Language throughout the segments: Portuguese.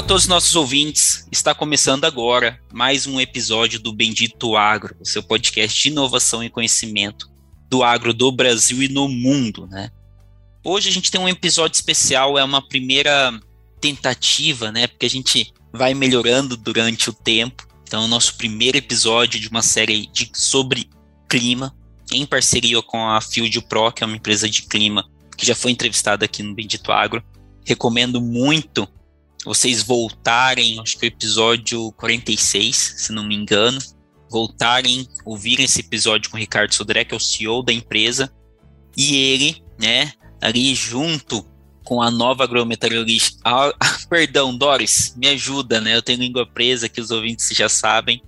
Olá a todos os nossos ouvintes. Está começando agora mais um episódio do Bendito Agro, o seu podcast de inovação e conhecimento do agro do Brasil e no mundo, né? Hoje a gente tem um episódio especial, é uma primeira tentativa, né? Porque a gente vai melhorando durante o tempo. Então, é o nosso primeiro episódio de uma série de, sobre clima, em parceria com a Field Pro, que é uma empresa de clima que já foi entrevistada aqui no Bendito Agro. Recomendo muito vocês voltarem, acho que o episódio 46, se não me engano, voltarem, ouvirem esse episódio com o Ricardo Sodré, que é o CEO da empresa, e ele, né, ali junto com a nova agrometeorologista. Ah, perdão, Doris, me ajuda, né? Eu tenho língua presa que os ouvintes já sabem.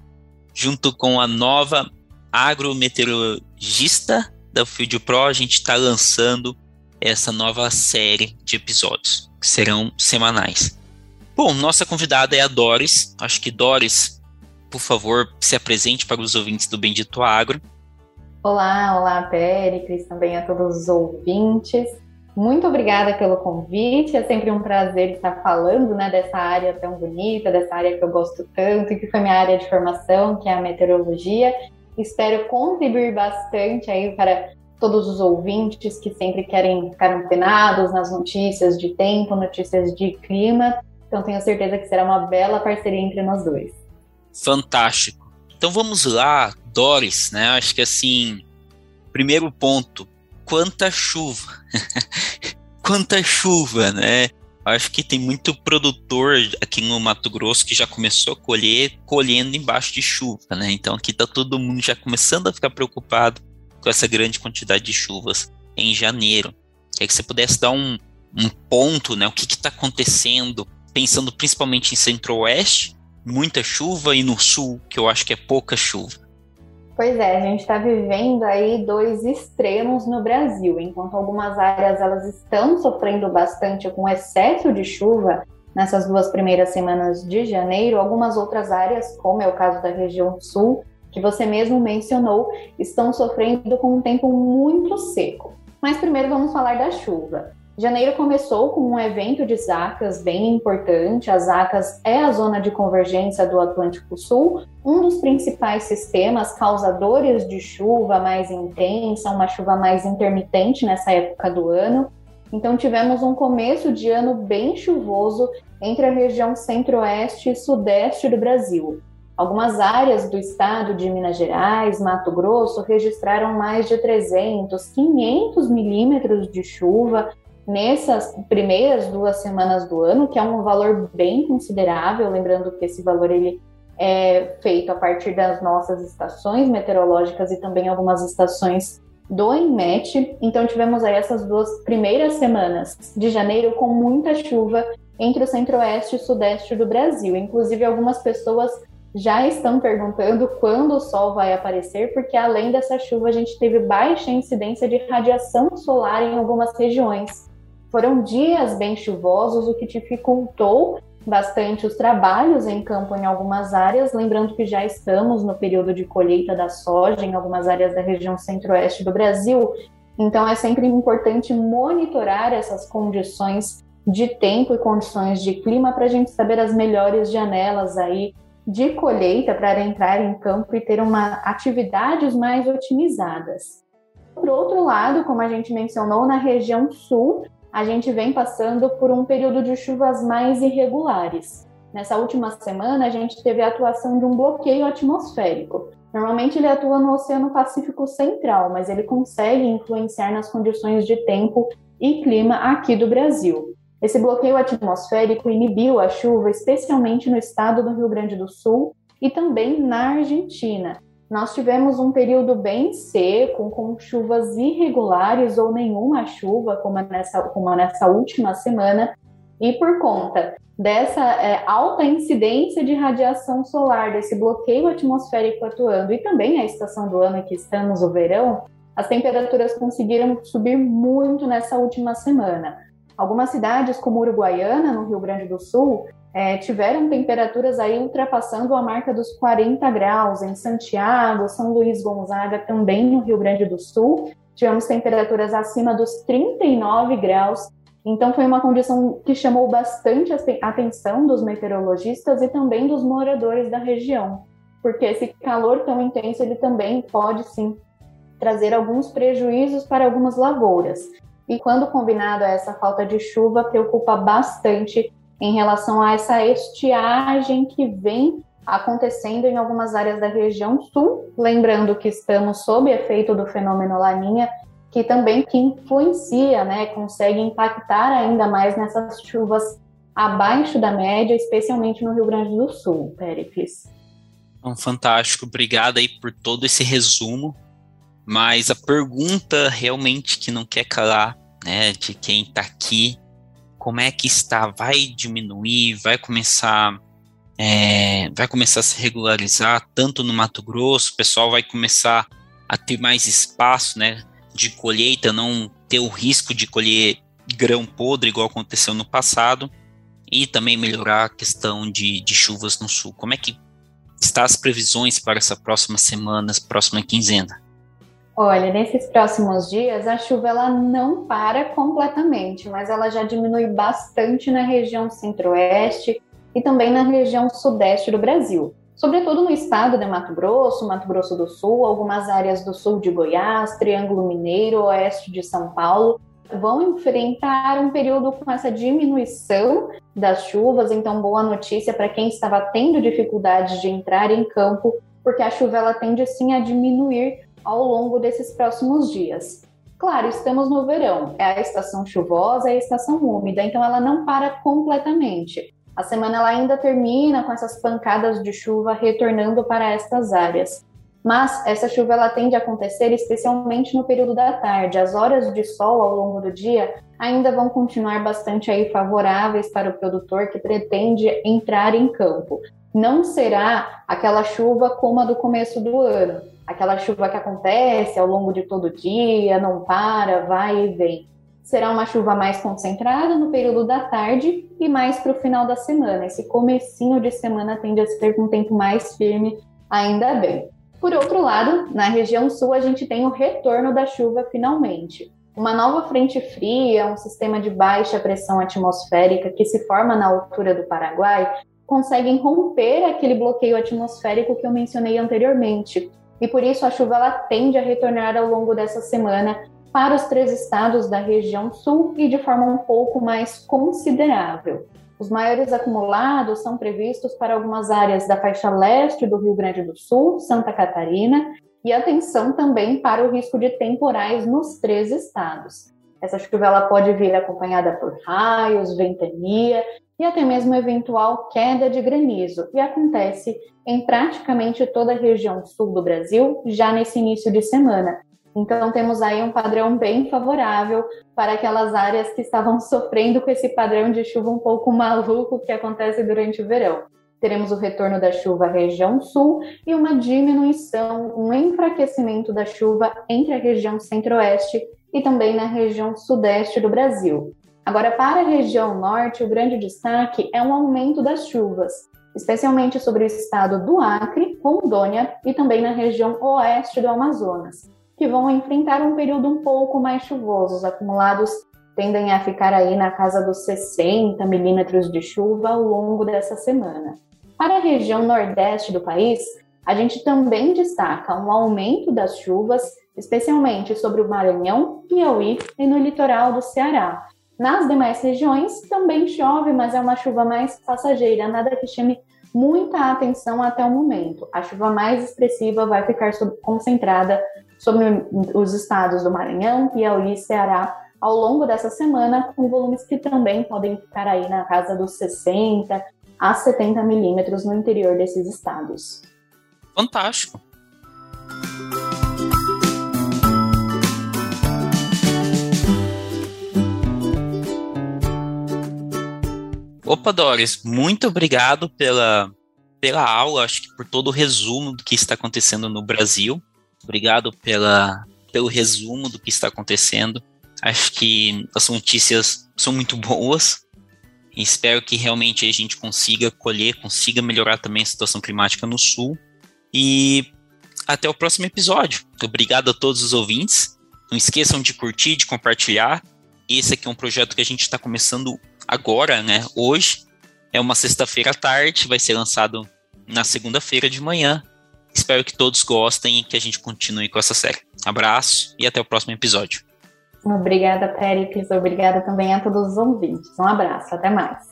Junto com a nova agrometeorologista da Field Pro, a gente está lançando essa nova série de episódios, que serão semanais. Bom, nossa convidada é a Doris. Acho que Doris, por favor, se apresente para os ouvintes do Bendito Agro. Olá, olá, Péricles, também a todos os ouvintes. Muito obrigada pelo convite. É sempre um prazer estar falando né, dessa área tão bonita, dessa área que eu gosto tanto e que foi minha área de formação, que é a meteorologia. Espero contribuir bastante aí para todos os ouvintes que sempre querem ficar antenados nas notícias de tempo, notícias de clima então tenho certeza que será uma bela parceria entre nós dois. Fantástico. Então vamos lá, Doris, né? Acho que assim, primeiro ponto, quanta chuva. quanta chuva, né? Acho que tem muito produtor aqui no Mato Grosso que já começou a colher, colhendo embaixo de chuva, né? Então aqui tá todo mundo já começando a ficar preocupado com essa grande quantidade de chuvas em janeiro. Quer que você pudesse dar um, um ponto, né? O que está acontecendo pensando principalmente em centro-oeste, muita chuva, e no sul, que eu acho que é pouca chuva. Pois é, a gente está vivendo aí dois extremos no Brasil. Enquanto algumas áreas elas estão sofrendo bastante com excesso de chuva nessas duas primeiras semanas de janeiro, algumas outras áreas, como é o caso da região sul, que você mesmo mencionou, estão sofrendo com um tempo muito seco. Mas primeiro vamos falar da chuva. Janeiro começou com um evento de Zacas bem importante. As Zacas é a zona de convergência do Atlântico Sul, um dos principais sistemas causadores de chuva mais intensa, uma chuva mais intermitente nessa época do ano. Então tivemos um começo de ano bem chuvoso entre a região centro-oeste e sudeste do Brasil. Algumas áreas do estado de Minas Gerais, Mato Grosso, registraram mais de 300, 500 milímetros de chuva, nessas primeiras duas semanas do ano, que é um valor bem considerável, lembrando que esse valor ele é feito a partir das nossas estações meteorológicas e também algumas estações do INMET. Então tivemos aí essas duas primeiras semanas de janeiro com muita chuva entre o centro-oeste e sudeste do Brasil. Inclusive algumas pessoas já estão perguntando quando o sol vai aparecer, porque além dessa chuva a gente teve baixa incidência de radiação solar em algumas regiões. Foram dias bem chuvosos, o que dificultou bastante os trabalhos em campo em algumas áreas, lembrando que já estamos no período de colheita da soja em algumas áreas da região centro-oeste do Brasil. Então é sempre importante monitorar essas condições de tempo e condições de clima para a gente saber as melhores janelas aí de colheita para entrar em campo e ter uma atividades mais otimizadas. Por outro lado, como a gente mencionou, na região sul, a gente vem passando por um período de chuvas mais irregulares. Nessa última semana, a gente teve a atuação de um bloqueio atmosférico. Normalmente ele atua no Oceano Pacífico Central, mas ele consegue influenciar nas condições de tempo e clima aqui do Brasil. Esse bloqueio atmosférico inibiu a chuva, especialmente no estado do Rio Grande do Sul e também na Argentina, nós tivemos um período bem seco, com chuvas irregulares ou nenhuma chuva, como nessa, como nessa última semana. E por conta dessa é, alta incidência de radiação solar, desse bloqueio atmosférico atuando, e também a estação do ano que estamos, o verão, as temperaturas conseguiram subir muito nessa última semana. Algumas cidades, como Uruguaiana, no Rio Grande do Sul, é, tiveram temperaturas aí ultrapassando a marca dos 40 graus. Em Santiago, São Luís Gonzaga, também no Rio Grande do Sul, tivemos temperaturas acima dos 39 graus. Então, foi uma condição que chamou bastante a atenção dos meteorologistas e também dos moradores da região, porque esse calor tão intenso ele também pode sim trazer alguns prejuízos para algumas lavouras. E quando combinado a essa falta de chuva, preocupa bastante em relação a essa estiagem que vem acontecendo em algumas áreas da região sul, lembrando que estamos sob efeito do fenômeno Laninha, que também que influencia, né, consegue impactar ainda mais nessas chuvas abaixo da média, especialmente no Rio Grande do Sul, Péricles. Um fantástico, obrigado aí por todo esse resumo. Mas a pergunta realmente que não quer calar, né, de quem está aqui, como é que está? Vai diminuir? Vai começar é, vai começar a se regularizar tanto no Mato Grosso, o pessoal vai começar a ter mais espaço, né, de colheita, não ter o risco de colher grão podre igual aconteceu no passado e também melhorar a questão de, de chuvas no sul. Como é que está as previsões para essa próxima semana, próxima quinzena? Olha, nesses próximos dias a chuva ela não para completamente, mas ela já diminui bastante na região centro-oeste e também na região sudeste do Brasil. Sobretudo no estado de Mato Grosso, Mato Grosso do Sul, algumas áreas do sul de Goiás, Triângulo Mineiro, oeste de São Paulo, vão enfrentar um período com essa diminuição das chuvas. Então, boa notícia para quem estava tendo dificuldades de entrar em campo, porque a chuva ela tende sim a diminuir ao longo desses próximos dias. Claro, estamos no verão, é a estação chuvosa, é a estação úmida, então ela não para completamente. A semana ela ainda termina com essas pancadas de chuva retornando para estas áreas. Mas essa chuva ela tende a acontecer especialmente no período da tarde. As horas de sol ao longo do dia ainda vão continuar bastante aí favoráveis para o produtor que pretende entrar em campo. Não será aquela chuva como a do começo do ano, aquela chuva que acontece ao longo de todo o dia, não para, vai e vem. Será uma chuva mais concentrada no período da tarde e mais para o final da semana. Esse comecinho de semana tende a ser com um tempo mais firme, ainda bem. Por outro lado, na região sul a gente tem o retorno da chuva finalmente. Uma nova frente fria, um sistema de baixa pressão atmosférica que se forma na altura do Paraguai, conseguem romper aquele bloqueio atmosférico que eu mencionei anteriormente e por isso a chuva ela tende a retornar ao longo dessa semana para os três estados da região sul e de forma um pouco mais considerável. Os maiores acumulados são previstos para algumas áreas da faixa leste do Rio Grande do Sul, Santa Catarina, e atenção também para o risco de temporais nos três estados. Essa chuva ela pode vir acompanhada por raios, ventania e até mesmo eventual queda de granizo, e acontece em praticamente toda a região sul do Brasil já nesse início de semana. Então temos aí um padrão bem favorável para aquelas áreas que estavam sofrendo com esse padrão de chuva um pouco maluco que acontece durante o verão. Teremos o retorno da chuva à região sul e uma diminuição, um enfraquecimento da chuva entre a região centro-oeste e também na região sudeste do Brasil. Agora, para a região norte, o grande destaque é um aumento das chuvas, especialmente sobre o estado do Acre, Rondônia e também na região oeste do Amazonas, que vão enfrentar um período um pouco mais chuvoso. Os acumulados tendem a ficar aí na casa dos 60 milímetros de chuva ao longo dessa semana. Para a região nordeste do país, a gente também destaca um aumento das chuvas, especialmente sobre o Maranhão, Piauí e no litoral do Ceará, nas demais regiões também chove, mas é uma chuva mais passageira, nada que chame muita atenção até o momento. A chuva mais expressiva vai ficar concentrada sobre os estados do Maranhão, Piauí e Ceará ao longo dessa semana, com volumes que também podem ficar aí na casa dos 60 a 70 milímetros no interior desses estados. Fantástico! Opa, Doris, muito obrigado pela, pela aula, acho que por todo o resumo do que está acontecendo no Brasil. Obrigado pela, pelo resumo do que está acontecendo. Acho que as notícias são muito boas. Espero que realmente a gente consiga colher, consiga melhorar também a situação climática no Sul. E até o próximo episódio. Obrigado a todos os ouvintes. Não esqueçam de curtir, de compartilhar. Esse aqui é um projeto que a gente está começando agora, né? Hoje. É uma sexta-feira à tarde, vai ser lançado na segunda-feira de manhã. Espero que todos gostem e que a gente continue com essa série. Abraço e até o próximo episódio. Obrigada, Péricles. Obrigada também a todos os ouvintes. Um abraço. Até mais.